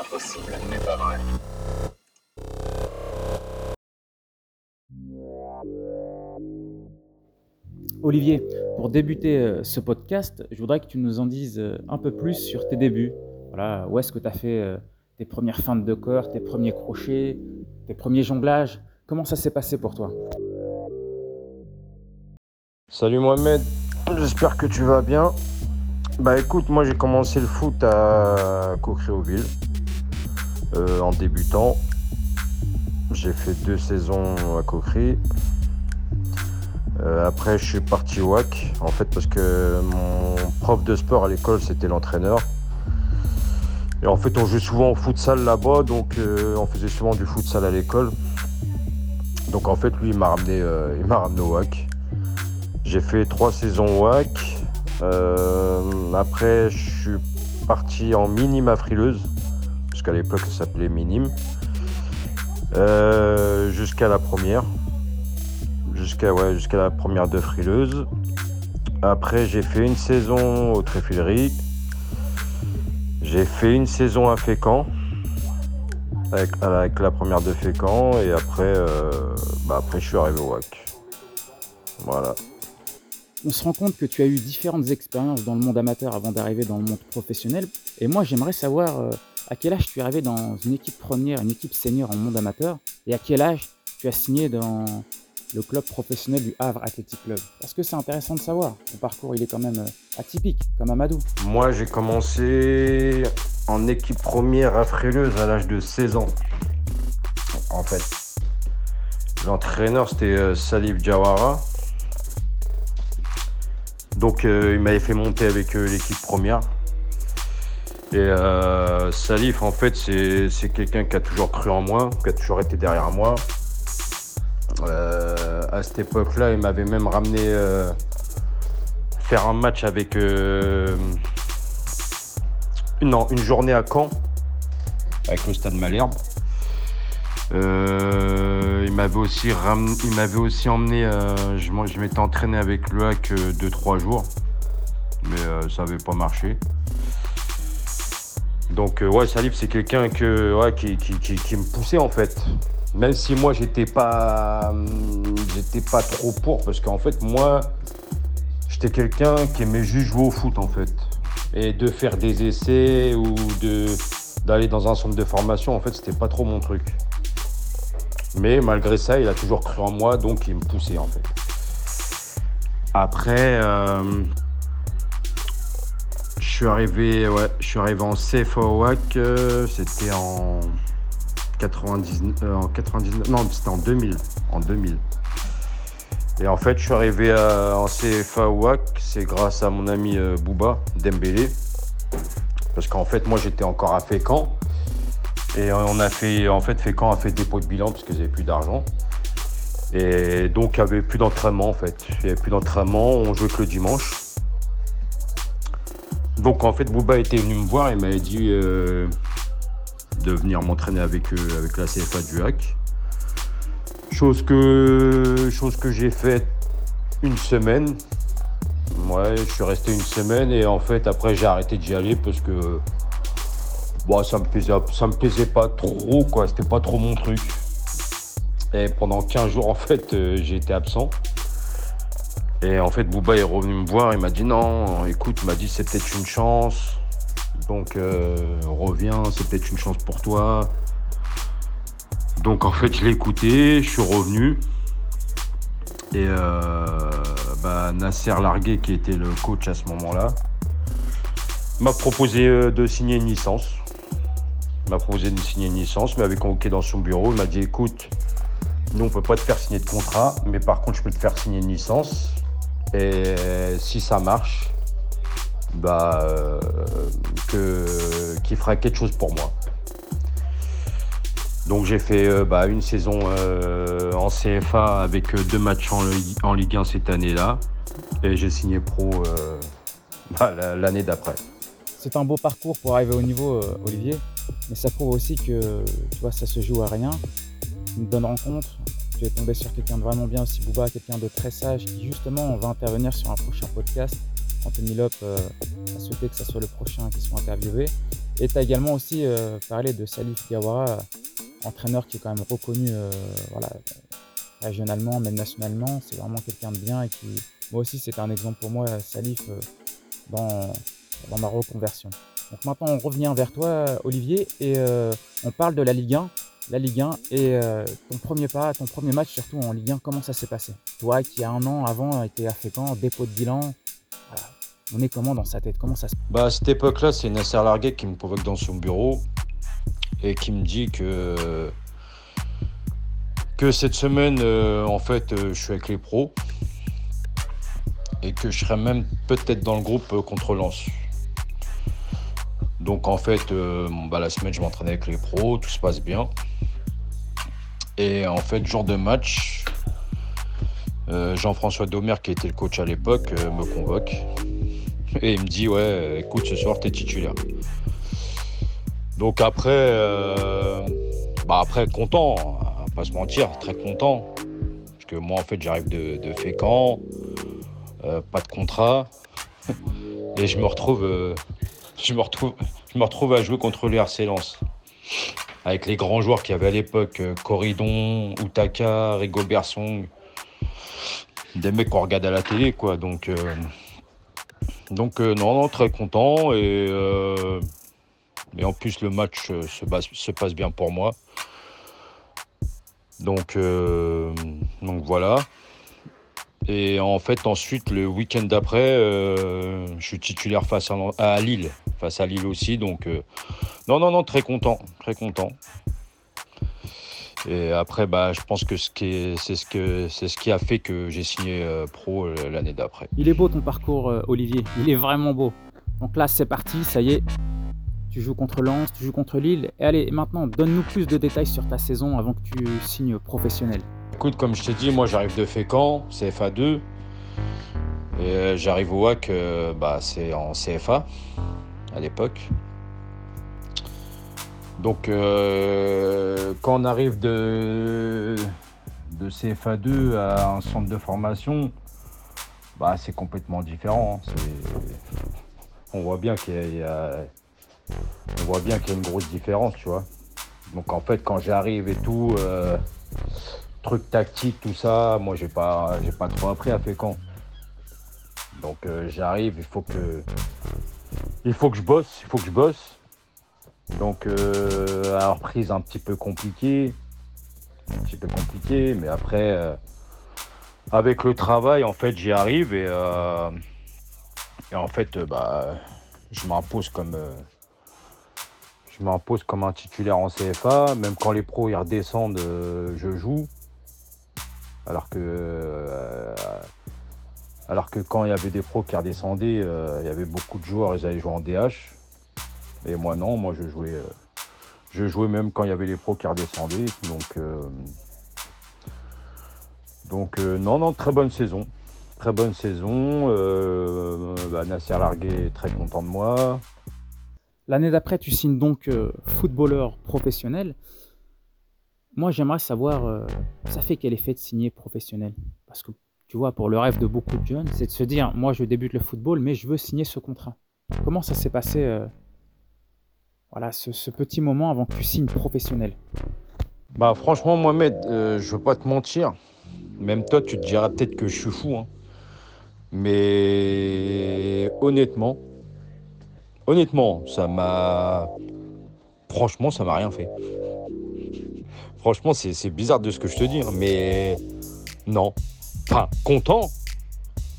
impossible n'est pas vrai. Olivier, pour débuter euh, ce podcast, je voudrais que tu nous en dises euh, un peu plus sur tes débuts. Voilà, où est-ce que tu as fait euh, tes premières feintes de corps, tes premiers crochets, tes premiers jonglages? Comment ça s'est passé pour toi? Salut Mohamed, j'espère que tu vas bien. Bah écoute, moi j'ai commencé le foot à Coqueréauville euh, en débutant. J'ai fait deux saisons à Coquery. Euh, après je suis parti au WAC en fait parce que mon prof de sport à l'école c'était l'entraîneur. Et en fait on jouait souvent au futsal là-bas donc euh, on faisait souvent du futsal à l'école. Donc en fait lui il m'a ramené, il m'a ramené au WAC. J'ai fait trois saisons WAC. Euh, après, je suis parti en minime à Frileuse, parce qu'à l'époque, ça s'appelait minime. Euh, jusqu'à la première. Jusqu'à ouais, jusqu'à la première de Frileuse. Après, j'ai fait une saison au Tréfilerie. J'ai fait une saison à Fécamp. Avec, avec la première de Fécamp. Et après, euh, bah après, je suis arrivé au WAC. Voilà on se rend compte que tu as eu différentes expériences dans le monde amateur avant d'arriver dans le monde professionnel. Et moi, j'aimerais savoir euh, à quel âge tu es arrivé dans une équipe première, une équipe senior en monde amateur, et à quel âge tu as signé dans le club professionnel du Havre Athletic Club? Parce que c'est intéressant de savoir. Ton parcours, il est quand même euh, atypique, comme Amadou. Moi, j'ai commencé en équipe première à Fréleuse à l'âge de 16 ans. En fait. L'entraîneur, c'était euh, Salif Jawara. Donc euh, il m'avait fait monter avec l'équipe première. Et euh, Salif, en fait, c'est quelqu'un qui a toujours cru en moi, qui a toujours été derrière moi. à cette époque-là, il m'avait même ramené faire un match avec une, une journée à Caen, avec le stade Malherbe. Euh, il m'avait aussi, il m'avait aussi emmené, euh, je, m'étais entraîné avec le hack 2-3 jours, mais euh, ça n'avait pas marché. Donc ouais, Salif c'est quelqu'un qui, me poussait en fait. Même si moi j'étais pas, j'étais pas trop pour, parce qu'en fait moi, j'étais quelqu'un qui aimait juste jouer au foot en fait. Et de faire des essais ou d'aller dans un centre de formation, en fait, c'était pas trop mon truc. Mais malgré ça, il a toujours cru en moi, donc il me poussait en fait. Après, euh, je suis arrivé, ouais, je suis arrivé en CFA euh, c'était en 99, euh, en 99, non, c'était en 2000, en 2000. Et en fait, je suis arrivé en CFA c'est grâce à mon ami Bouba Dembélé, parce qu'en fait, moi, j'étais encore à Fécamp. Et on a fait, en fait, Fécamp a fait dépôt de bilan parce qu'ils n'avaient plus d'argent. Et donc, il n'y avait plus d'entraînement en fait. Il n'y avait plus d'entraînement, on jouait que le dimanche. Donc, en fait, Bouba était venu me voir et m'avait dit euh, de venir m'entraîner avec, eux, avec la CFA du HAC. Chose que, chose que j'ai faite une semaine. Ouais, je suis resté une semaine et en fait, après, j'ai arrêté d'y aller parce que Bon, ça me plaisait, ça me plaisait pas trop, quoi. C'était pas trop mon truc. Et pendant 15 jours, en fait, euh, j'ai été absent. Et en fait, Bouba est revenu me voir. Il m'a dit non, écoute, il m'a dit c'est peut-être une chance. Donc, euh, reviens, c'est peut-être une chance pour toi. Donc, en fait, je l'ai écouté, je suis revenu. Et euh, bah, Nasser Larguet, qui était le coach à ce moment-là, m'a proposé de signer une licence. Il m'a proposé de signer une licence, mais avait convoqué dans son bureau. Il m'a dit écoute, nous on peut pas te faire signer de contrat, mais par contre je peux te faire signer une licence. Et si ça marche, bah euh, qu'il fera quelque chose pour moi. Donc j'ai fait euh, bah, une saison euh, en CFA avec deux matchs en, Ligue 1 cette année-là. Et j'ai signé pro bah, l'année d'après. C'est un beau parcours pour arriver au niveau, Olivier. Mais ça prouve aussi que tu vois, ça se joue à rien. Une bonne rencontre. Tu es tombé sur quelqu'un de vraiment bien aussi, Bouba, quelqu'un de très sage qui justement va intervenir sur un prochain podcast. Anthony Lop euh, a souhaité que ce soit le prochain qui soit interviewé. Et tu as également aussi parlé de Salif Diawara, entraîneur qui est quand même reconnu voilà, régionalement, même nationalement. C'est vraiment quelqu'un de bien et qui, moi aussi, c'était un exemple pour moi, Salif, dans, dans ma reconversion. Donc maintenant, on revient vers toi, Olivier, et euh, on parle de la Ligue 1. La Ligue 1 et euh, ton premier pas, ton premier match surtout en Ligue 1, comment ça s'est passé? Toi qui a un an avant été à Fécamp, dépôt de bilan, on est comment dans sa tête? Comment ça se Bah à cette époque-là, c'est Nasser Larguet qui me convoque dans son bureau et qui me dit que cette semaine, euh, en fait, je suis avec les pros et que je serai même peut-être dans le groupe contre Lens. Donc en fait, euh, bah, la semaine, je m'entraînais avec les pros, tout se passe bien. Et en fait, jour de match, euh, Jean-François Domer, qui était le coach à l'époque, euh, me convoque. Et il me dit, ouais, écoute, ce soir, tu es titulaire. Donc après, bah après, content, hein, pas se mentir, très content. Parce que moi, en fait, j'arrive de, de Fécamp, pas de contrat. Et je me retrouve je me retrouve, je me retrouve à jouer contre le RC Lens. Avec les grands joueurs qu'il y avait à l'époque, euh, Corridon, Utaka, Rigobert Song. Des mecs qu'on regarde à la télé, quoi. Donc, euh, donc euh, non, non, très content. Et, en plus, le match se, se, passe bien pour moi. Donc, donc voilà. Et en fait, ensuite, le week-end d'après, je suis titulaire face à Lille face à Lille aussi. Donc, euh, non, non, non, très content, très content. Et après, bah, je pense que c'est ce, que, ce qui a fait que j'ai signé euh, pro euh, l'année d'après. Il est beau ton parcours, Olivier. Il est vraiment beau. Donc là, c'est parti, ça y est. Tu joues contre Lens, tu joues contre Lille. Et allez, maintenant, donne-nous plus de détails sur ta saison avant que tu signes professionnel. Écoute, comme je t'ai dit, moi j'arrive de Fécamp, CFA 2. Et j'arrive au WAC, bah, c'est en CFA à l'époque. Donc euh, quand on arrive de, de CFA2 à un centre de formation, bah, c'est complètement différent. Hein. On voit bien qu'il y, a, on voit bien qu'il y a une grosse différence, tu vois. Donc en fait quand j'arrive et tout, euh, truc tactique, tout ça, moi j'ai pas j'ai pas trop appris à Fécamp. Donc euh, j'arrive, il faut que il faut que je bosse, il faut que je bosse. Donc, euh, à reprise un petit peu compliqué. Un petit peu compliqué, mais après, euh, avec le travail, en fait, j'y arrive et, euh, et en fait, bah, je m'impose comme. je m'impose comme un titulaire en CFA. Même quand les pros ils redescendent, je joue. Alors que alors que quand il y avait des pros qui redescendaient, euh, il y avait beaucoup de joueurs, ils allaient jouer en DH. Et moi non, moi je jouais, euh, je jouais même quand il y avait les pros qui redescendaient. Donc, euh, donc non, non, très bonne saison. Très bonne saison. Bah, Nasser Larguet est très content de moi. L'année d'après, tu signes donc footballeur professionnel. Moi, j'aimerais savoir, ça fait quel effet de signer professionnel? Parce que tu vois, pour le rêve de beaucoup de jeunes, c'est de se dire, moi je débute le football, mais je veux signer ce contrat. Comment ça s'est passé, euh, voilà, ce, petit moment avant que tu signes professionnel? Bah franchement, Mohamed, euh, je veux pas te mentir. Même toi, tu te diras peut-être que je suis fou. Hein. Mais honnêtement, honnêtement, ça m'a... Franchement, ça m'a rien fait. Franchement, c'est bizarre de ce que je te dis, hein, mais non, Enfin, content.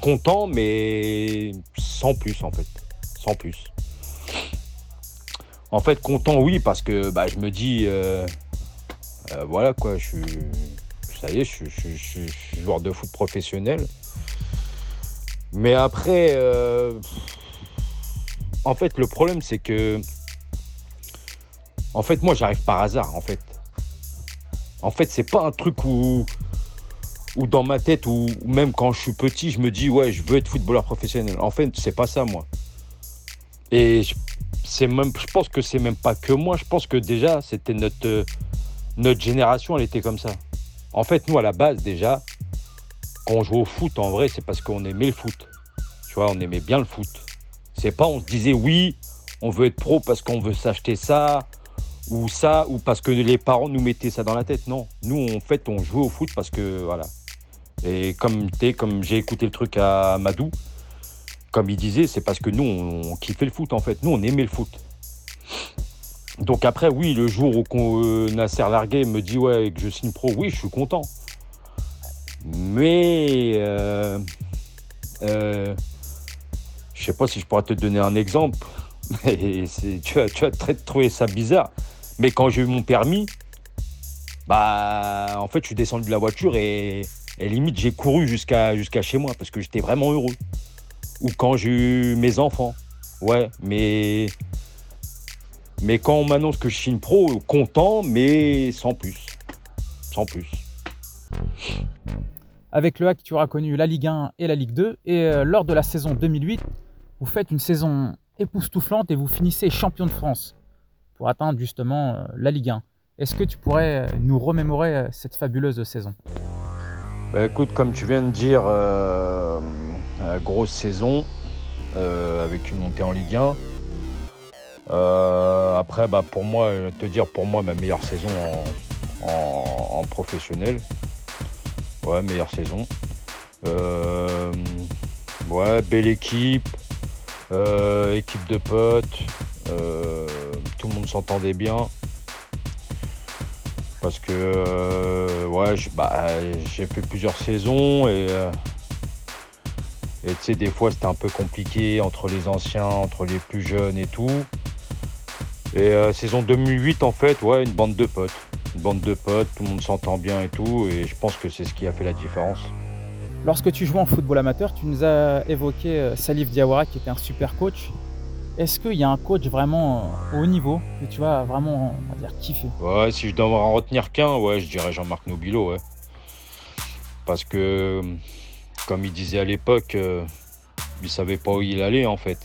Content, mais sans plus, en fait. Sans plus. En fait, content, oui, parce que bah, je me dis, euh, euh, voilà quoi, je suis, ça y est, je, suis joueur de foot professionnel. Mais après, euh, en fait, le problème, c'est que, en fait, moi, j'arrive par hasard, en fait. En fait, c'est pas un truc où, ou dans ma tête, ou même quand je suis petit, je me dis, ouais, je veux être footballeur professionnel. En fait, c'est pas ça, moi. Et c'est même, je pense que c'est même pas que moi. Je pense que déjà, c'était notre, euh, notre génération, elle était comme ça. En fait, nous, à la base, déjà, quand on jouait au foot, en vrai, c'est parce qu'on aimait le foot. Tu vois, on aimait bien le foot. C'est pas, on se disait, oui, on veut être pro parce qu'on veut s'acheter ça, ou ça, ou parce que les parents nous mettaient ça dans la tête. Non, nous, en fait, on jouait au foot parce que, voilà. Et comme, comme j'ai écouté le truc à Madou, comme il disait, c'est parce que nous, on, kiffait le foot, en fait. Nous, on aimait le foot. Donc après, oui, le jour où euh, Nasser Larguet me dit ouais que je signe pro, oui, je suis content. Mais euh, euh, je sais pas si je pourrais te donner un exemple. Mais tu vas, tu vas trouver ça bizarre. Mais quand j'ai eu mon permis, bah en fait je suis descendu de la voiture et, limite j'ai couru jusqu'à jusqu'à chez moi parce que j'étais vraiment heureux. Ou quand j'ai eu mes enfants. Ouais, mais mais quand on m'annonce que je suis une pro, content, mais sans plus. Sans plus. Avec le hack, tu auras connu la Ligue 1 et la Ligue 2. Et euh, lors de la saison 2008, vous faites une saison époustouflante et vous finissez champion de France pour atteindre justement euh, la Ligue 1. Est-ce que tu pourrais euh, nous remémorer cette fabuleuse saison? Bah, Écoute, comme tu viens de dire, grosse saison avec une montée en Ligue 1. Euh, après, bah, pour moi, te dire pour moi ma meilleure saison en, professionnel. Ouais, meilleure saison. Euh, ouais, belle équipe, euh, équipe de potes, tout le monde s'entendait bien. Parce que ouais, bah, j'ai fait plusieurs saisons et et tu sais, des fois c'était un peu compliqué entre les anciens, entre les plus jeunes et tout. Et euh, saison 2008, en fait, ouais, une bande de potes. Une bande de potes, tout le monde s'entend bien et tout, et je pense que c'est ce qui a fait la différence. Lorsque tu jouais en football amateur, tu nous as évoqué euh, Salif Diawara qui était un super coach. Est-ce qu'il y a un coach vraiment euh, au haut niveau que tu vas vraiment, kiffer? Ouais, si je dois en retenir qu'un, ouais, je dirais Jean-Marc Nobilo, ouais. Parce que, comme il disait à l'époque, il savait pas où il allait en fait.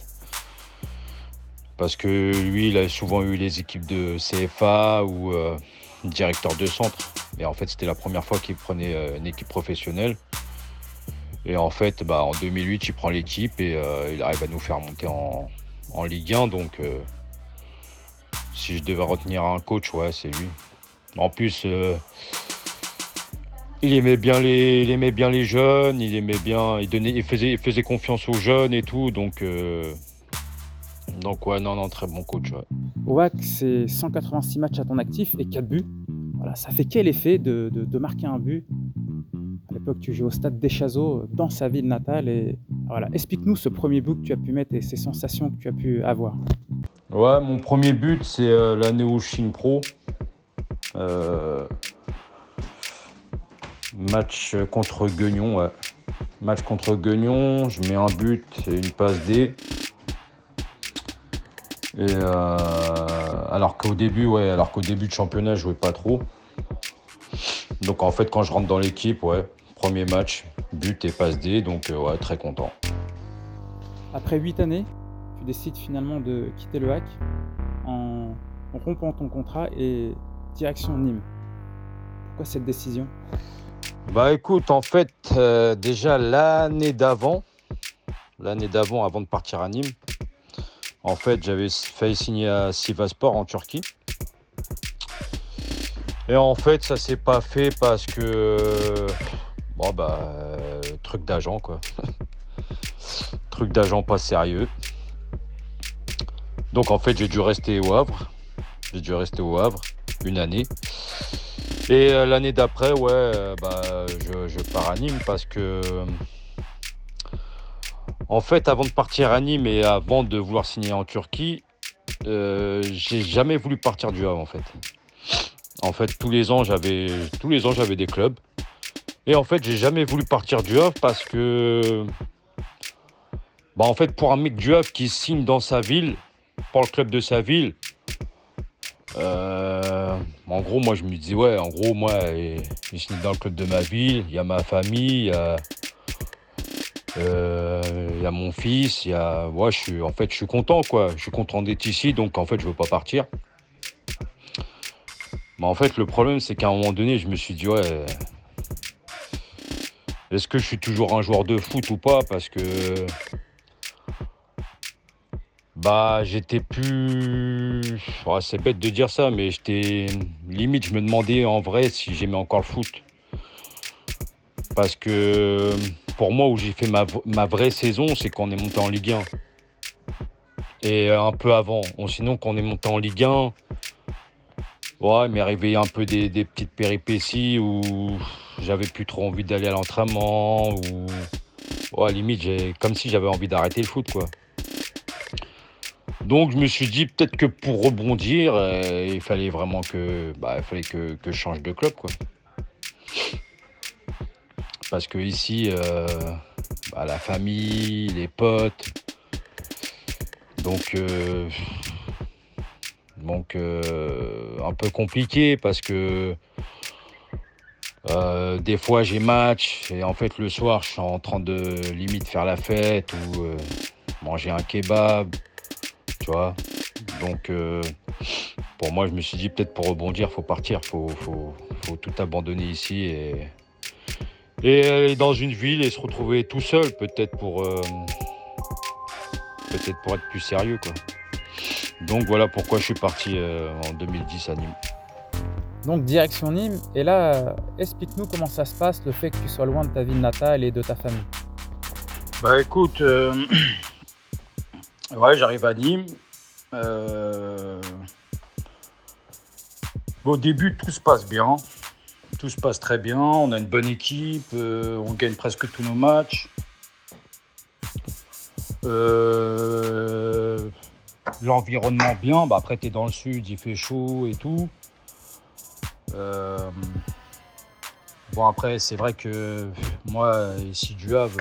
Parce que lui, il a souvent eu les équipes de CFA ou euh, directeur de centre. Et en fait, c'était la première fois qu'il prenait euh, une équipe professionnelle. Et en fait, bah, en 2008, il prend l'équipe et euh, il arrive à nous faire monter en, Ligue 1. Donc, si je devais retenir un coach, ouais, c'est lui. En plus, il aimait bien les, aimait bien les jeunes, il aimait bien, il donnait, il faisait, il faisait confiance aux jeunes et tout. Donc donc ouais, non, non, très bon coach. Ouais. c'est 186 matchs à ton actif et 4 buts. Voilà, ça fait quel effet de, marquer un but L'époque, tu jouais au stade des Chazeaux, dans sa ville natale. Et voilà, explique-nous ce premier but que tu as pu mettre et ces sensations que tu as pu avoir. Ouais, mon premier but, c'est euh, l'année où je pro. Euh, match contre Guignon, ouais. Match contre Guignon, je mets un but et une passe D. Et euh, alors qu'au début, ouais, alors qu'au début de championnat, je jouais pas trop. Donc en fait, quand je rentre dans l'équipe, ouais, premier match, but et passe D, donc euh, ouais, très content. Après 8 années, tu décides finalement de quitter le hack en, rompant ton contrat et direction Nîmes. Pourquoi cette décision? Bah écoute, en fait, euh, déjà l'année d'avant, l'année d'avant, avant de partir à Nîmes, en fait, j'avais failli signer à Sivaspor en Turquie. Et en fait, ça s'est pas fait parce que. Bon, bah. truc d'agent, quoi. truc d'agent pas sérieux. Donc, en fait, j'ai dû rester au Havre. J'ai dû rester au Havre une année. Et euh, l'année d'après, ouais, euh, bah, je, je, pars à Nîmes parce que en fait, avant de partir à Nîmes et avant de vouloir signer en Turquie, euh, j'ai jamais voulu partir du Havre en fait. En fait, tous les ans, j'avais tous les ans j'avais des clubs. Et en fait, j'ai jamais voulu partir du Havre parce que bah en fait, pour un mec du Havre qui signe dans sa ville, pour le club de sa ville, euh, en gros, moi, je me disais, ouais, en gros, moi, je signe dans le club de ma ville, il y a ma famille, il y a, euh, y a mon fils, il y a. Ouais, je suis, en fait, je suis content, quoi. Je suis content d'être ici, donc en fait, je veux pas partir. Mais en fait, le problème, c'est qu'à un moment donné, je me suis dit, ouais. Est-ce que je suis toujours un joueur de foot ou pas Parce que. Bah, j'étais plus. Oh, c'est bête de dire ça, mais j'étais. Limite, je me demandais en vrai si j'aimais encore le foot. Parce que pour moi, où j'ai fait ma, vraie saison, c'est qu'on est monté en Ligue 1. Et un peu avant. sinon, quand on est monté en Ligue 1, ouais, il m'est arrivé un peu des, des petites péripéties où j'avais plus trop envie d'aller à l'entraînement. Ou. Ouais, limite, j'ai comme si j'avais envie d'arrêter le foot, quoi. Donc je me suis dit peut-être que pour rebondir, euh, il fallait vraiment que, bah, il fallait que, je change de club quoi. Parce que ici, euh, bah, la famille, les potes, donc euh, donc un peu compliqué parce que des fois j'ai match et en fait le soir je suis en train de limite faire la fête ou manger un kebab tu vois. Donc, euh, pour moi, je me suis dit, peut-être pour rebondir, faut partir, faut, faut, faut tout abandonner ici et, et aller dans une ville et se retrouver tout seul, peut-être pour, euh, peut-être pour être plus sérieux, quoi. Donc voilà pourquoi je suis parti euh, en 2010 à Nîmes. Donc direction Nîmes, et là, explique-nous comment ça se passe, le fait que tu sois loin de ta ville natale et de ta famille. Bah écoute, Ouais, j'arrive à Nîmes. Euh, au début, tout se passe bien. Tout se passe très bien. On a une bonne équipe. Euh, on gagne presque tous nos matchs. Euh, l'environnement bien. Bah, après, tu es dans le sud, il fait chaud et tout. Bon, après, c'est vrai que moi, ici du Havre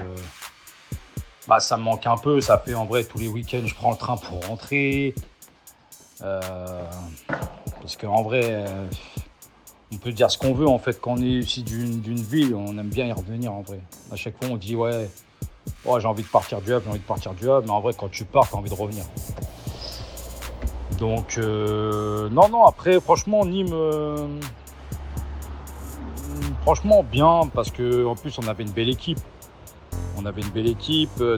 bah, ça me manque un peu. Ça fait en vrai tous les week-ends, je prends le train pour rentrer. Euh, parce qu'en vrai, euh, on peut dire ce qu'on veut en fait. Quand on est ici d'une ville, on aime bien y revenir en vrai. À chaque fois, on dit ouais, oh, j'ai envie de partir du Havre, j'ai envie de partir du Havre. Mais en vrai, quand tu pars, tu as envie de revenir. Donc, euh, non, non, après, franchement, Nîmes. Franchement, bien, parce qu'en plus, on avait une belle équipe. On avait une belle équipe euh,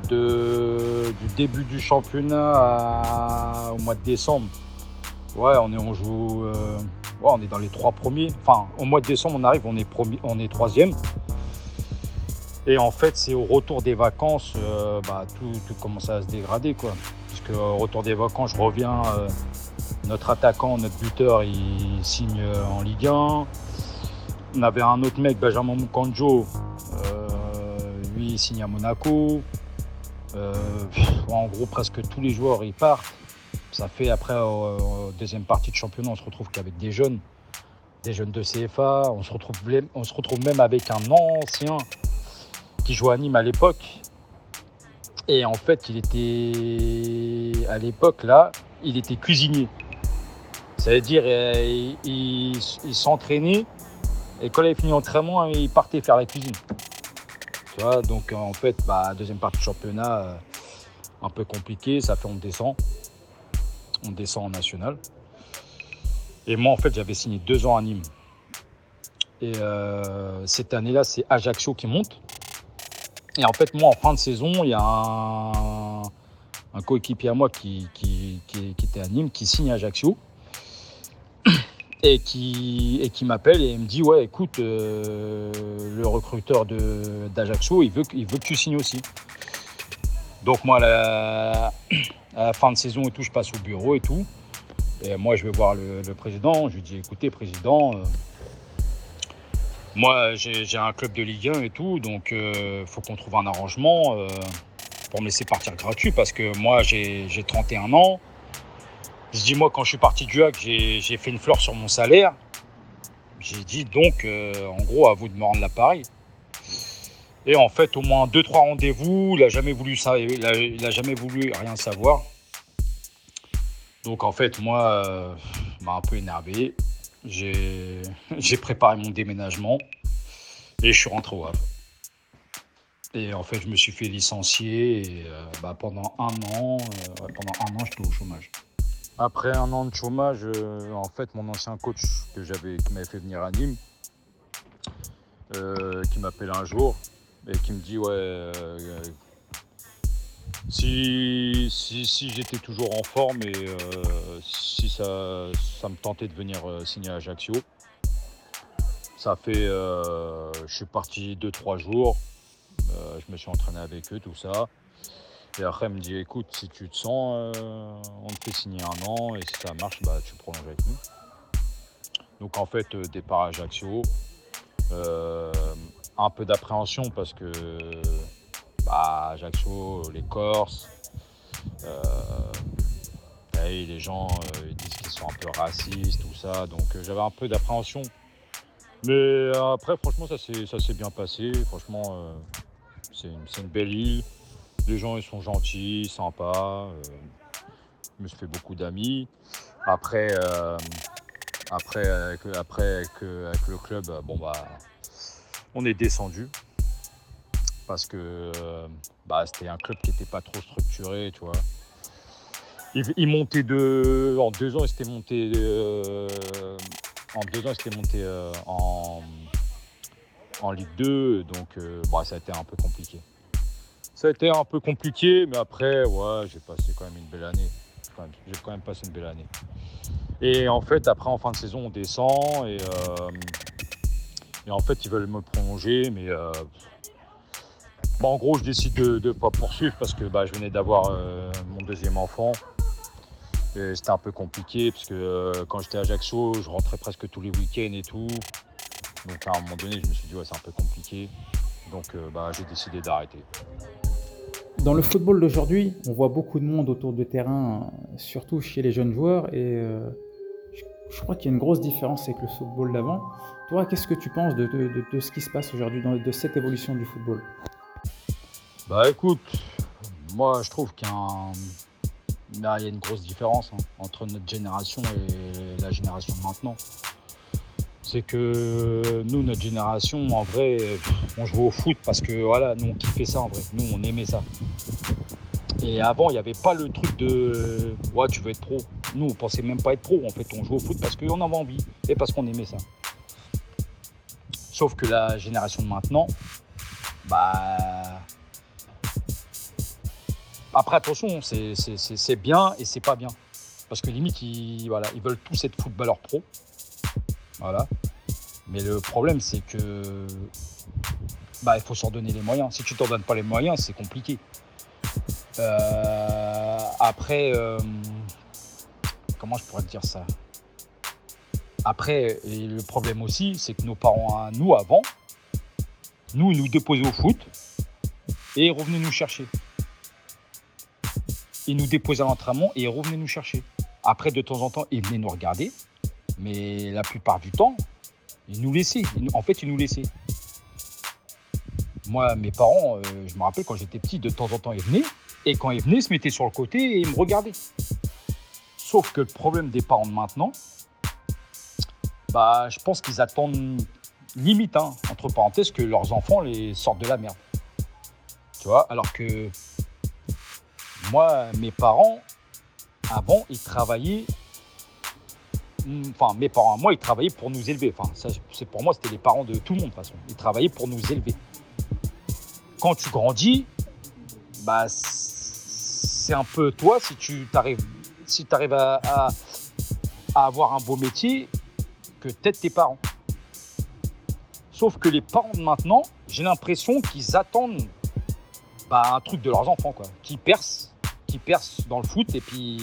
du début du championnat au mois de décembre. Ouais, on est, on joue, euh, on est dans les trois premiers. Enfin, au mois de décembre, on arrive, on est, troisième. Et en fait, c'est au retour des vacances, euh, bah, tout, commence à se dégrader, quoi. Puisque au retour des vacances, je reviens, notre attaquant, notre buteur, il signe en Ligue 1. On avait un autre mec, Benjamin Mukanjo, lui signe à Monaco. Euh, en gros, presque tous les joueurs ils partent. Ça fait après, euh, deuxième partie de championnat, on se retrouve qu'avec des jeunes, des jeunes de CFA. On se retrouve, même avec un ancien qui jouait à Nîmes à l'époque. Et en fait, il était à l'époque là, il était cuisinier. Ça veut dire, euh, il, s'entraînait et quand il avait fini l'entraînement, il partait faire la cuisine donc en fait, bah, deuxième partie du championnat, euh, un peu compliqué, ça fait on descend. On descend en national. Et moi, en fait, j'avais signé deux ans à Nîmes. Et euh, cette année-là, c'est Ajaccio qui monte. Et en fait, moi, en fin de saison, il y a un, coéquipier à moi qui, qui, était à Nîmes, qui signe Ajaccio et qui, et qui m'appelle et me dit ouais écoute euh, le recruteur d'Ajaccio il veut, il veut que tu signes aussi. Donc moi à la, fin de saison et tout je passe au bureau et tout. Et moi je vais voir le, président, je lui dis écoutez président, euh, moi j'ai un club de Ligue 1 et tout donc euh, faut qu'on trouve un arrangement pour me laisser partir gratuit parce que moi j'ai 31 ans. Je dis, moi, quand je suis parti du hack, j'ai fait une fleur sur mon salaire. J'ai dit, donc, euh, en gros, à vous de me rendre l'appareil. Et en fait, au moins deux, trois rendez-vous, il n'a jamais, voulu, il a, jamais voulu rien savoir. Donc, en fait, moi, euh, m'a un peu énervé. J'ai préparé mon déménagement et je suis rentré au Havre. Et en fait, je me suis fait licencier et euh, bah, pendant un an, pendant un an, j'étais au chômage. Après un an de chômage, euh, en fait, mon ancien coach que j'avais, qui m'avait fait venir à Nîmes, euh, qui m'appelle un jour et qui me dit ouais, euh, Si, si, j'étais toujours en forme et si ça, ça me tentait de venir signer à Ajaccio, ça fait, je suis parti 2-3 jours, je me suis entraîné avec eux, tout ça. Et après, elle me dit écoute, si tu te sens, euh, on te fait signer un an et si ça marche, bah, tu prolonges avec nous. Donc en fait, euh, départ à Ajaccio. Euh, un peu d'appréhension parce que bah, Ajaccio, les Corses, les gens disent qu'ils sont un peu racistes, tout ça. Donc j'avais un peu d'appréhension. Mais après, franchement, ça s'est bien passé. Franchement, c'est une belle île. Les gens, ils sont gentils, sympas. Euh, je me suis fait beaucoup d'amis. Après, euh, avec, le club, bon bah, on est descendu parce que bah, c'était un club qui n'était pas trop structuré, tu vois. En deux ans, il s'était monté, euh, en deux ans, en Ligue 2, donc bah, ça a été un peu compliqué. Ça a été un peu compliqué, mais après, ouais, j'ai passé quand même une belle année. J'ai quand même passé une belle année. Et en fait, après, en fin de saison, on descend et, euh, et en fait, ils veulent me prolonger, mais euh, en gros, je décide de ne pas poursuivre parce que bah, je venais d'avoir euh, mon deuxième enfant. Et c'était un peu compliqué parce que quand j'étais à Ajaccio, je rentrais presque tous les week-ends et tout. Donc à un moment donné, je me suis dit, ouais, c'est un peu compliqué. Donc bah, j'ai décidé d'arrêter. Dans le football d'aujourd'hui, on voit beaucoup de monde autour du terrain, surtout chez les jeunes joueurs, et euh, je, crois qu'il y a une grosse différence avec le football d'avant. Toi, qu'est-ce que tu penses de, ce qui se passe aujourd'hui, de cette évolution du football? Bah écoute, moi je trouve qu'il y a, une grosse différence hein, entre notre génération et la génération de maintenant c'est que nous, notre génération, en vrai, on jouait au foot parce que voilà, nous on kiffait ça en vrai. Nous on aimait ça. Et avant, il n'y avait pas le truc de ouais, tu veux être pro. Nous, on pensait même pas être pro. En fait, on jouait au foot parce qu'on avait envie et parce qu'on aimait ça. Sauf que la génération de maintenant, bah. Après, attention, c'est bien et c'est pas bien. Parce que limite, ils, voilà, ils veulent tous être footballeurs pro. Voilà. Mais le problème, c'est que bah, il faut s'en donner les moyens. Si tu t'en donnes pas les moyens, c'est compliqué. Euh, après, euh, comment je pourrais te dire ça? Après, le problème aussi, c'est que nos parents, nous avant, nous, ils nous déposaient au foot et ils revenaient nous chercher. Ils nous déposaient à l'entraînement et ils revenaient nous chercher. Après, de temps en temps, ils venaient nous regarder mais la plupart du temps, ils nous laissaient. En fait, ils nous laissaient. Moi, mes parents, euh, je me rappelle quand j'étais petit, de temps en temps, ils venaient. Et quand ils venaient, ils se mettaient sur le côté et ils me regardaient. Sauf que le problème des parents de maintenant, bah, je pense qu'ils attendent limite, hein, entre parenthèses, que leurs enfants les sortent de la merde. Tu vois, alors que moi, mes parents, avant, ils travaillaient enfin mes parents, moi, ils travaillaient pour nous élever. Enfin, c'est pour moi, c'était les parents de tout le monde de toute façon. Ils travaillaient pour nous élever. Quand tu grandis, bah, c'est un peu toi si tu t'arrives, si arrives à, à, avoir un beau métier que peut-être tes parents. Sauf que les parents de maintenant, j'ai l'impression qu'ils attendent bah, un truc de leurs enfants, quoi, qui percent, qui percent dans le foot et puis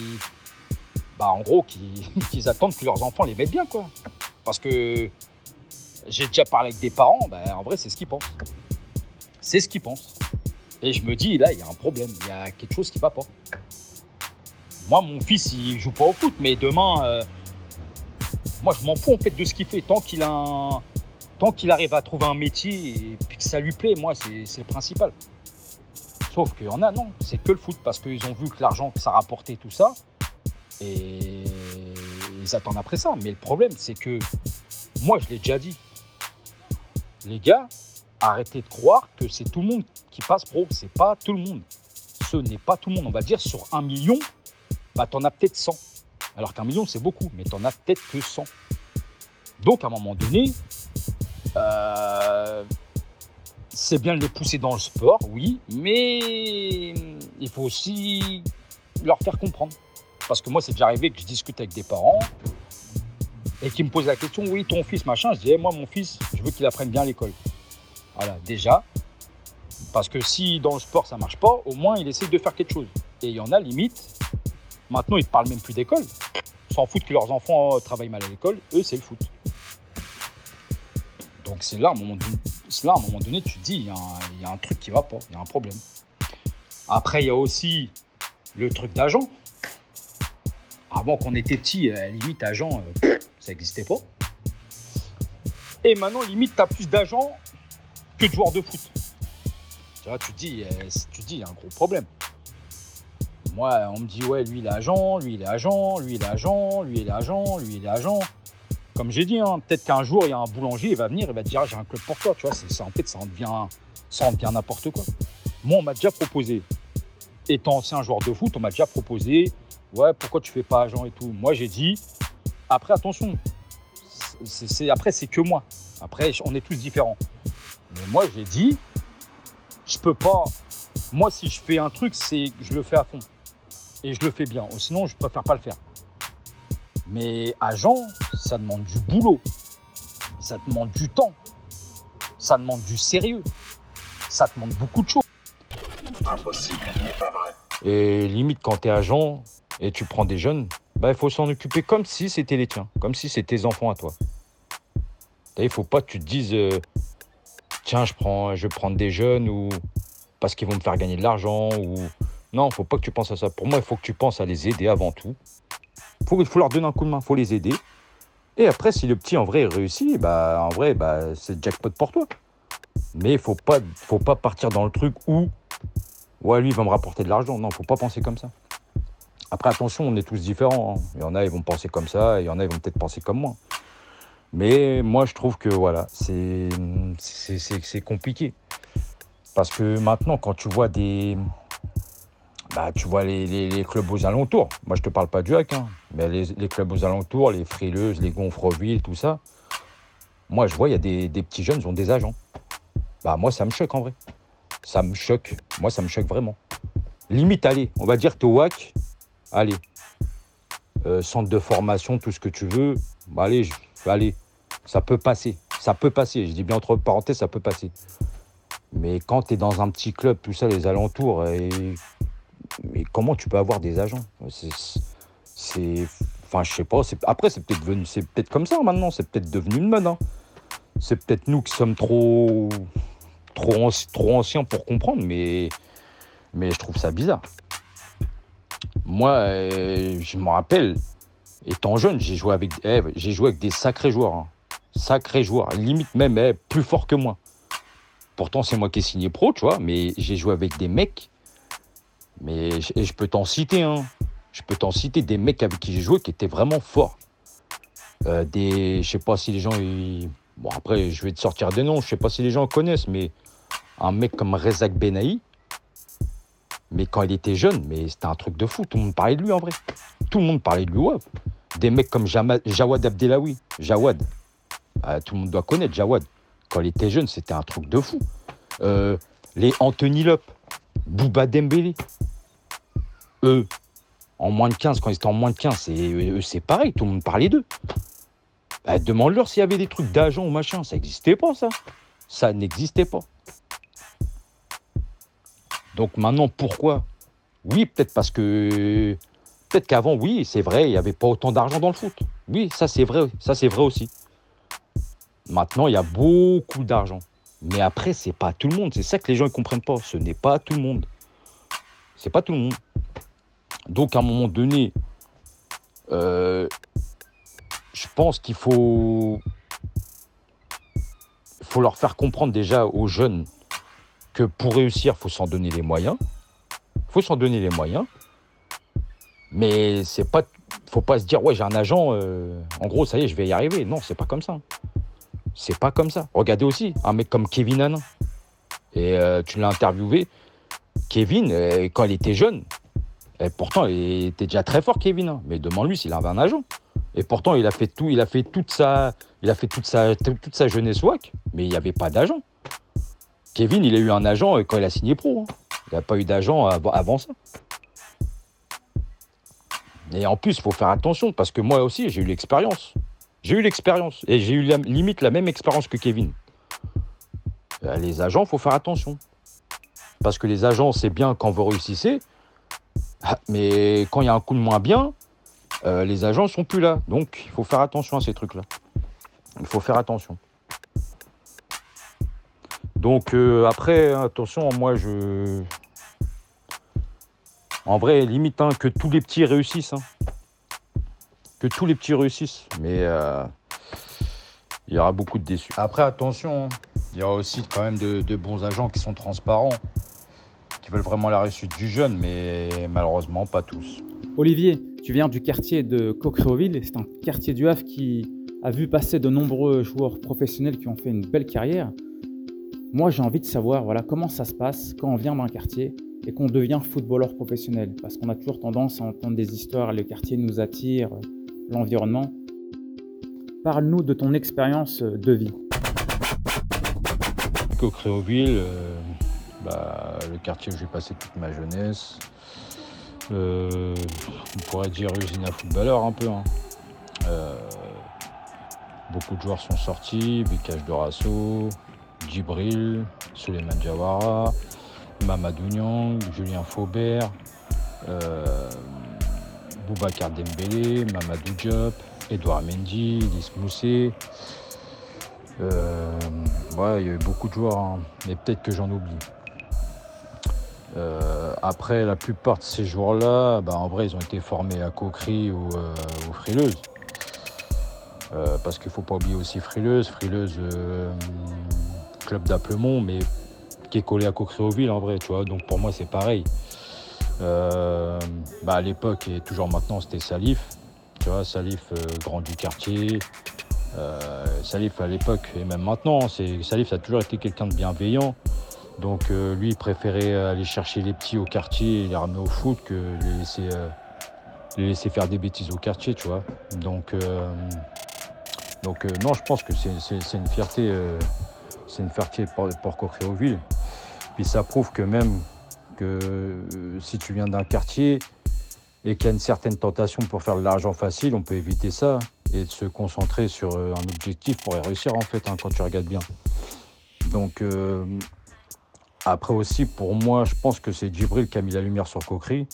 bah, en gros, qu'ils attendent que leurs enfants les mettent bien, quoi. Parce que j'ai déjà parlé avec des parents, bah, en vrai, c'est ce qu'ils pensent. C'est ce qu'ils pensent. Et je me dis, là, il y a un problème, il y a quelque chose qui va pas. Moi, mon fils, il joue pas au foot, mais demain, euh, moi, je m'en fous en fait de ce qu'il fait. Tant qu'il a tant qu'il arrive à trouver un métier et que ça lui plaît, moi, c'est le principal. Sauf qu'il y en a, non, c'est que le foot parce qu'ils ont vu que l'argent que ça rapportait, tout ça, et ils attendent après ça. Mais le problème, c'est que moi, je l'ai déjà dit. Les gars, arrêtez de croire que c'est tout le monde qui passe pro. C'est pas tout le monde. Ce n'est pas tout le monde. On va dire sur un million, bah, tu en as peut-être 100. Alors qu'un million, c'est beaucoup, mais tu en as peut-être que 100. Donc, à un moment donné, euh, c'est bien de les pousser dans le sport, oui, mais il faut aussi leur faire comprendre. Parce que moi, c'est déjà arrivé que je discute avec des parents et qui me posent la question, oui, ton fils, machin. Je dis, eh, moi, mon fils, je veux qu'il apprenne bien l'école. Voilà, déjà. Parce que si dans le sport, ça marche pas, au moins, il essaie de faire quelque chose. Et il y en a, limite, maintenant, ils ne parlent même plus d'école. Ils s'en foutent que leurs enfants travaillent mal à l'école. Eux, c'est le foot. Donc c'est là, à un moment donné, là, à un moment donné tu te dis, il y, a un truc qui va pas, il y a un problème. Après, il y a aussi le truc d'agent. Avant qu'on était petit, euh, limite agent, euh, ça n'existait pas. Et maintenant, limite, tu as plus d'agents que de joueurs de foot. Tu vois, tu te dis, euh, tu dis, il y a un gros problème. Moi, on me dit, ouais, lui, il est agent, lui, il est agent, lui, il est agent, lui, il est agent, lui, il est agent. Comme j'ai dit, hein, peut-être qu'un jour, il y a un boulanger, il va venir, il va dire, ah, j'ai un club pour toi. Tu vois, c'est, en fait, ça en devient, ça en devient n'importe quoi. Moi, on m'a déjà proposé, étant ancien joueur de foot, on m'a déjà proposé, ouais, pourquoi tu fais pas agent et tout? Moi, j'ai dit, après, attention, c'est, après, c'est que moi. Après, on est tous différents. Mais moi, j'ai dit, je peux pas. Moi, si je fais un truc, c'est que je le fais à fond. Et je le fais bien. Sinon, je préfère pas le faire. Mais agent, ça demande du boulot. Ça demande du temps. Ça demande du sérieux. Ça demande beaucoup de choses. Impossible, pas vrai. Et limite, quand tu es agent et tu prends des jeunes, bah, il faut s'en occuper comme si c'était les tiens, comme si c'était tes enfants à toi. Il faut pas que tu te dises, euh, tiens, je, prends, je vais prendre des jeunes ou parce qu'ils vont me faire gagner de l'argent. ou Non, il faut pas que tu penses à ça. Pour moi, il faut que tu penses à les aider avant tout. Il faut, leur donner un coup de main, il faut les aider. Et après, si le petit en vrai réussit, bah, en vrai, bah, c'est jackpot pour toi. Mais il faut pas, faut pas partir dans le truc où, ouais, lui, il va me rapporter de l'argent. Non, faut pas penser comme ça. Après, attention, on est tous différents. Hein. Il y en a, ils vont penser comme ça, et il y en a, ils vont peut-être penser comme moi. Mais moi, je trouve que voilà, c'est compliqué. Parce que maintenant, quand tu vois des. Bah, tu vois les, clubs aux alentours. Moi, je te parle pas du hack, hein, mais les, clubs aux alentours, les frileuses, les gonfreville, tout ça. Moi, je vois, il y a des, petits jeunes, ils ont des agents. Bah, moi, ça me choque en vrai. Ça me choque. Moi, ça me choque vraiment. Limite, allez, on va dire, tu au WAC, allez. Euh, centre de formation, tout ce que tu veux. Bah, allez, allez, ça peut passer. Ça peut passer. Je dis bien entre parenthèses, ça peut passer. Mais quand tu es dans un petit club, tout ça, les alentours, mais comment tu peux avoir des agents? C'est. Enfin, je sais pas. Après, c'est peut-être devenu... c'est peut-être comme ça maintenant. C'est peut-être devenu une mode. Hein. C'est peut-être nous qui sommes trop, trop, trop anciens pour comprendre, mais je trouve ça bizarre. Moi, euh, je me rappelle, étant jeune, j'ai joué avec, eh, des sacrés joueurs. Hein. Sacrés joueurs. Limite même eh, plus fort que moi. Pourtant, c'est moi qui ai signé pro, tu vois, mais j'ai joué avec des mecs. Mais et je peux t'en citer, hein. Je peux t'en citer des mecs avec qui j'ai joué qui étaient vraiment forts. Euh, des, je sais pas si les gens, bon après, je vais te sortir des noms. Je sais pas si les gens connaissent, mais un mec comme Rezak Benahi, mais quand il était jeune, mais c'était un truc de fou. Tout le monde parlait de lui en vrai. Tout le monde parlait de lui. Des mecs comme Jawad Abdelawi. Jawad. Ah, tout le monde doit connaître Jawad. Quand il était jeune, c'était un truc de fou. Euh, les Anthony Lop, Bouba Dembélé. Eux, en moins de 15, quand ils étaient en moins de 15, c'est pareil, tout le monde parlait d'eux. Bah, demande-leur s'il y avait des trucs d'agent ou machin. Ça n'existait pas, ça. Ça n'existait pas. Donc maintenant, pourquoi? Oui, peut-être parce que. Peut-être qu'avant, oui, c'est vrai, il n'y avait pas autant d'argent dans le foot. Oui, ça c'est vrai, ça c'est vrai aussi. Maintenant, il y a beaucoup d'argent. Mais après, c'est pas tout le monde. C'est ça que les gens ne comprennent pas. Ce n'est pas tout le monde. C'est pas tout le monde. Donc, à un moment donné, euh, je pense qu'il faut, faut leur faire comprendre déjà aux jeunes que pour réussir, il faut s'en donner les moyens. Il faut s'en donner les moyens. Mais c'est pas, faut pas se dire ouais j'ai un agent, euh, en gros ça y est je vais y arriver. Non, c'est pas comme ça. C'est pas comme ça. Regardez aussi un mec comme Kevin Hanin. Et euh, tu l'as interviewé. Kevin, euh, quand il était jeune, et pourtant il était déjà très fort Kevin. Hein. Mais demande-lui s'il avait un agent. Et pourtant il a fait tout, il a fait toute sa, il a fait toute sa, toute sa jeunesse WAC, mais il n'y avait pas d'agent. Kevin, il a eu un agent quand il a signé pro. Hein. Il n'a pas eu d'agent avant ça. Et en plus, il faut faire attention parce que moi aussi, j'ai eu l'expérience. J'ai eu l'expérience. Et j'ai eu limite la même expérience que Kevin. Euh, les agents, il faut faire attention. Parce que les agents, c'est bien quand vous réussissez. Ah, mais quand il y a un coup de moins bien, euh, les agents ne sont plus là. Donc, il faut faire attention à ces trucs-là. Il faut faire attention. Donc, euh, après, attention, moi, je. En vrai, limite hein, que tous les petits réussissent. Hein. Que tous les petits réussissent. Mais euh, il y aura beaucoup de déçus. Après, attention, hein. il y aura aussi quand même de, bons agents qui sont transparents, qui veulent vraiment la réussite du jeune, mais malheureusement pas tous. Olivier, tu viens du quartier de Coqueréauville. C'est un quartier du Havre qui a vu passer de nombreux joueurs professionnels qui ont fait une belle carrière. Moi, j'ai envie de savoir voilà, comment ça se passe quand on vient d'un quartier et qu'on devient footballeur professionnel. Parce qu'on a toujours tendance à entendre des histoires, le quartier nous attire, l'environnement. Parle-nous de ton expérience de vie. Coqueréauville, euh, bah, le quartier où j'ai passé toute ma jeunesse. Euh, on pourrait dire usine à footballeur un peu. Hein. Euh, beaucoup de joueurs sont sortis, Bikage Dorasso, Djibril, Suleiman Jawara, Mamadou Niang, Julien Faubert, euh, Boubacar Dembélé, Mamadou Diop, Edouard Mendy, Lys Moussé. Euh, il y a eu beaucoup de joueurs, hein, mais peut-être que j'en oublie. Euh, après, la plupart de ces joueurs-là, bah, en vrai, ils ont été formés à Coquerie ou, euh, Frileuse. parce qu'il ne faut pas oublier aussi Frileuse. Frileuse, club d'Aplemont, mais qui est collé à Coqueréauville en vrai, tu vois. Donc pour moi, c'est pareil. Euh, bah, à l'époque et toujours maintenant, c'était Salif. Tu vois, Salif, euh, grand du quartier. Euh, Salif à l'époque et même maintenant, c'est Salif ça a toujours été quelqu'un de bienveillant. Donc lui, il préférait aller chercher les petits au quartier et les ramener au foot que les laisser, les laisser faire des bêtises au quartier, tu vois. Donc, donc non, je pense que c'est une fierté c'est une fierté pour, pour Coqueréauville. Puis ça prouve que même que euh, si tu viens d'un quartier et qu'il y a une certaine tentation pour faire de l'argent facile, on peut éviter ça et se concentrer sur euh, un objectif pour y réussir en fait hein, quand tu regardes bien. Donc euh, après aussi pour moi je pense que c'est Djibril qui a mis la lumière sur Coquerie.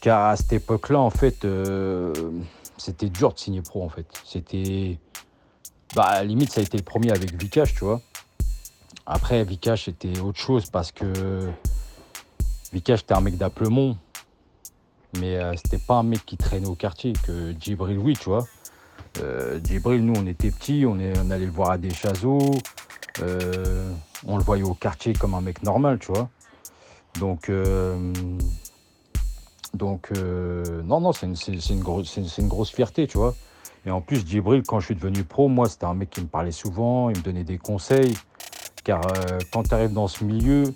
Car à cette époque-là en fait c'était dur de signer pro en fait. C'était bah, limite, ça a été le premier avec Vikash, tu vois. Après, Vikash était autre chose parce que Vikash était un mec d'Aplemont. Mais euh, c'était pas un mec qui traînait au quartier. Que Djibril, oui, tu vois. Euh, Djibril, nous, on était petits, on, on allait le voir à des. Euh, on le voyait au quartier comme un mec normal, tu vois. Donc, donc non, non, c'est une, une, une, grosse fierté, tu vois. Et en plus, Djibril, quand je suis devenu pro, moi, c'était un mec qui me parlait souvent, il me donnait des conseils. Car euh, quand tu arrives dans ce milieu,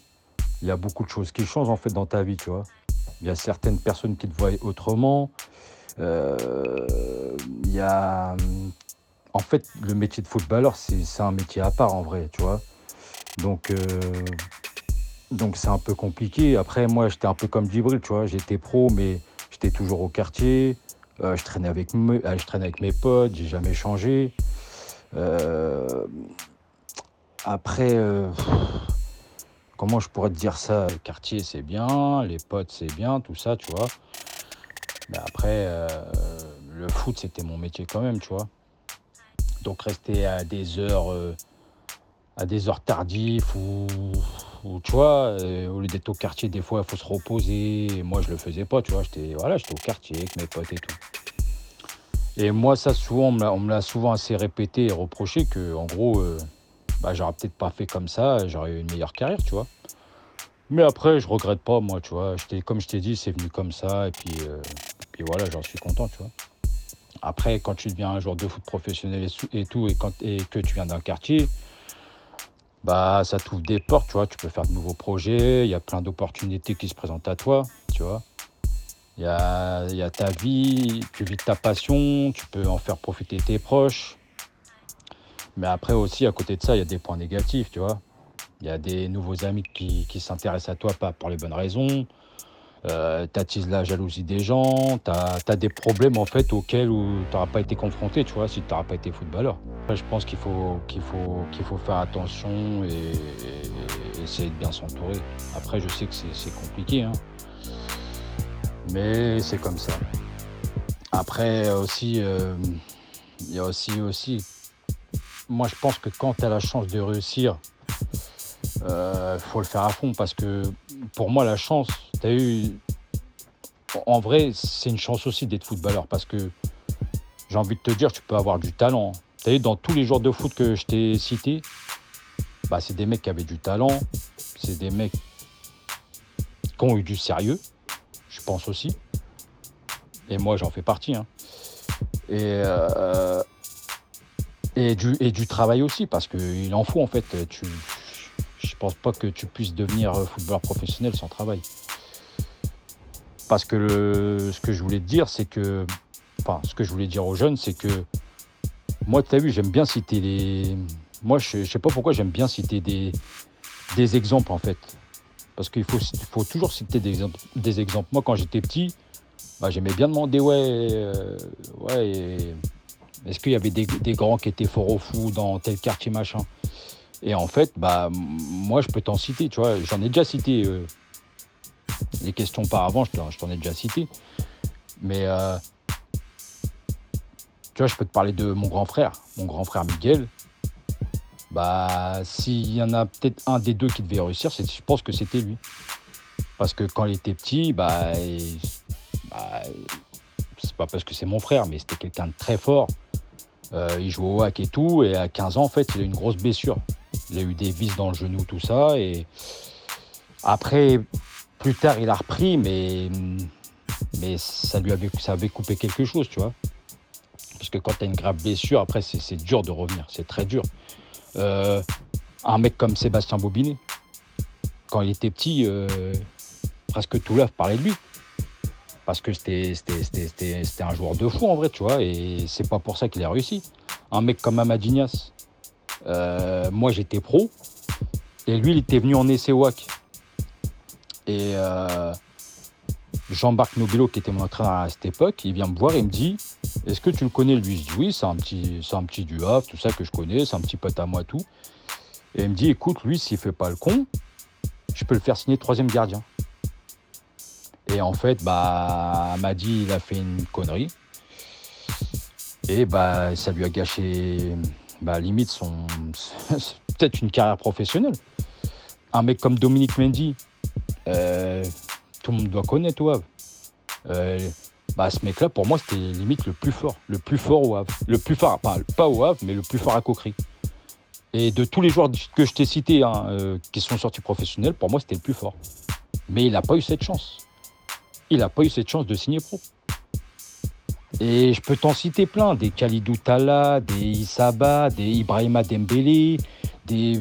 il y a beaucoup de choses qui changent en fait dans ta vie, tu vois. Il y a certaines personnes qui te voient autrement. Euh, y a. En fait, le métier de footballeur, c'est un métier à part en vrai, tu vois. Donc. Euh, donc c'est un peu compliqué. Après, moi, j'étais un peu comme Djibril, tu vois. J'étais pro, mais j'étais toujours au quartier. Euh, je, traînais avec euh, je traînais avec mes potes, j'ai jamais changé. Euh, après, comment je pourrais te dire ça? Le quartier, c'est bien, les potes, c'est bien, tout ça, tu vois. Mais après, le foot, c'était mon métier quand même, tu vois. Donc rester à des heures, à des heures tardives ou, tu vois, au lieu d'être au quartier, des fois, il faut se reposer. moi, je le faisais pas, tu vois. J'étais voilà, au quartier avec mes potes et tout. Et moi, ça, souvent, on me l'a souvent assez répété et reproché que, en gros, euh, bah, j'aurais peut-être pas fait comme ça, j'aurais eu une meilleure carrière, tu vois. Mais après, je regrette pas, moi, tu vois. Comme je t'ai dit, c'est venu comme ça, et puis, euh, puis voilà, j'en suis content, tu vois. Après, quand tu deviens un joueur de foot professionnel et, tout, et, et que tu viens d'un quartier, bah, ça t'ouvre des portes, tu vois. Tu peux faire de nouveaux projets, il y a plein d'opportunités qui se présentent à toi, tu vois. Il y a, ta vie, tu vis ta passion, tu peux en faire profiter tes proches. Mais après aussi, à côté de ça, il y a des points négatifs, tu vois. Il y a des nouveaux amis qui, qui s'intéressent à toi, pas pour les bonnes raisons. Euh, t'attises la jalousie des gens, t'as as des problèmes en fait auxquels tu n'auras pas été confronté, tu vois, si tu n'auras pas été footballeur. Après, je pense qu'il faut, qu'il faut, qu'il faut faire attention et, essayer de bien s'entourer. Après, je sais que c'est compliqué, hein. mais c'est comme ça. Après aussi, euh, il y a aussi, aussi, moi je pense que quand tu as la chance de réussir, il euh, faut le faire à fond parce que pour moi la chance, tu as eu... En vrai, c'est une chance aussi d'être footballeur parce que j'ai envie de te dire, tu peux avoir du talent. Tu as eu dans tous les joueurs de foot que je t'ai cités, bah, c'est des mecs qui avaient du talent, c'est des mecs qui ont eu du sérieux, je pense aussi. Et moi, j'en fais partie. Hein. Et, euh, et du travail aussi, parce qu'il en faut en fait. Tu, je pense pas que tu puisses devenir footballeur professionnel sans travail. Parce que ce que je voulais te dire, c'est que. Enfin, ce que je voulais dire aux jeunes, c'est que. Moi, tu as vu, j'aime bien citer les. Moi, je, ne sais pas pourquoi j'aime bien citer des, des exemples, en fait. Parce qu'il faut, faut toujours citer des, des exemples. Moi, quand j'étais petit, bah, j'aimais bien demander, ouais, euh, ouais, est-ce qu'il y avait des, grands qui étaient forts au fou dans tel quartier, machin? Et en fait, bah, moi, je peux t'en citer, tu vois. J'en ai déjà cité. Euh, les questions par avant, je t'en ai déjà cité. Mais, euh, tu vois, je peux te parler de mon grand frère, mon grand frère Miguel. Bah, s'il y en a peut-être un des deux qui devait réussir, je pense que c'était lui. Parce que quand il était petit, bah, bah c'est pas parce que c'est mon frère, mais c'était quelqu'un de très fort. Euh, il jouait au hack et tout, et à 15 ans, en fait, il a eu une grosse blessure. Il a eu des vis dans le genou, tout ça. Et après, plus tard, il a repris, mais, ça lui avait, ça avait coupé quelque chose, tu vois. Parce que quand tu as une grave blessure, après, c'est dur de revenir. C'est très dur. Euh, un mec comme Sébastien Bobinet, quand il était petit, euh, presque tout l'œuf parlait de lui. Parce que c'était un joueur de fou en vrai, tu vois, et c'est pas pour ça qu'il a réussi. Un mec comme Amadinias, euh, moi, j'étais pro. Et lui, il était venu en essai WAC. Et euh, Jean-Marc Nobilo, qui était mon entraîneur à cette époque, il vient me voir et me dit Est-ce que tu le connais lui? Je dis Oui, c'est un petit, c'est du Havre, tout ça que je connais, c'est un petit pote à moi, tout. Et il me dit Écoute, lui, s'il fait pas le con, je peux le faire signer troisième gardien. Et en fait, bah, m'a dit il a fait une connerie. Et bah, ça lui a gâché bah, limite, son... peut-être une carrière professionnelle. Un mec comme Dominique Mendy, euh, tout le monde doit connaître Havre. Euh, bah, ce mec-là, pour moi, c'était limite le plus fort. Le plus fort au Havre. Le plus fort, pas, pas au mais le plus fort à Coquerie. Et de tous les joueurs que je t'ai cités hein, euh, qui sont sortis professionnels, pour moi, c'était le plus fort. Mais il n'a pas eu cette chance. Il n'a pas eu cette chance de signer pro. Et je peux t'en citer plein, des Khalidou Tala, des Isaba, des Ibrahima Dembélé, des...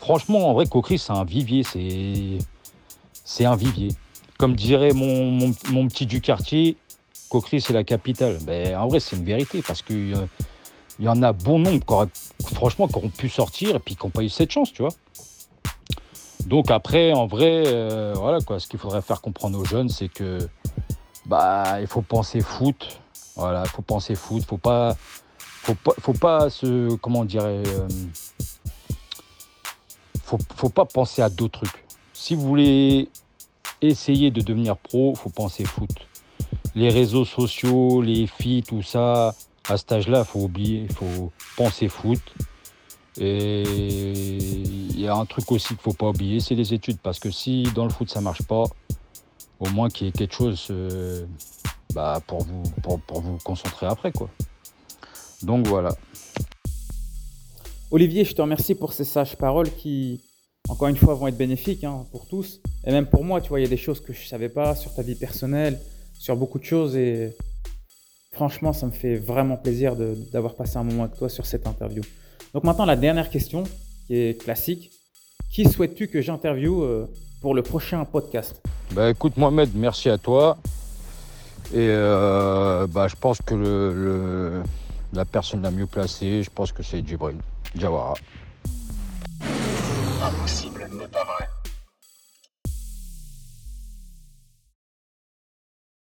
Franchement, en vrai, Kokri, c'est un vivier, c'est... C'est un vivier. Comme dirait mon, petit du quartier, Kokri, c'est la capitale. Ben, en vrai, c'est une vérité, parce qu'il euh, y en a bon nombre, franchement, qui pu sortir et puis qui n'ont pas eu cette chance, tu vois. Donc après, en vrai, euh, voilà quoi, ce qu'il faudrait faire comprendre aux jeunes, c'est que bah, il faut penser foot. Voilà, il faut penser foot. Faut faut pas, faut pas comment euh, faut, faut pas penser à d'autres trucs. Si vous voulez essayer de devenir pro, faut penser foot. Les réseaux sociaux, les filles, tout ça, à cet âge-là, faut oublier, il faut penser foot. Et il y a un truc aussi qu'il faut pas oublier, c'est les études. Parce que si dans le foot ça marche pas, au moins qu'il y ait quelque chose euh, bah, pour, vous, pour, vous concentrer après. Quoi. Donc voilà. Olivier, je te remercie pour ces sages paroles qui, encore une fois, vont être bénéfiques hein, pour tous. Et même pour moi, tu vois, il y a des choses que je ne savais pas sur ta vie personnelle, sur beaucoup de choses. Et franchement, ça me fait vraiment plaisir d'avoir passé un moment avec toi sur cette interview. Donc maintenant, la dernière question, qui est classique. Qui souhaites-tu que j'interviewe euh, pour le prochain podcast? Bah écoute Mohamed, merci à toi. Et euh, bah, je pense que la personne la mieux placée, je pense que c'est Djibril Jawara. Vamos.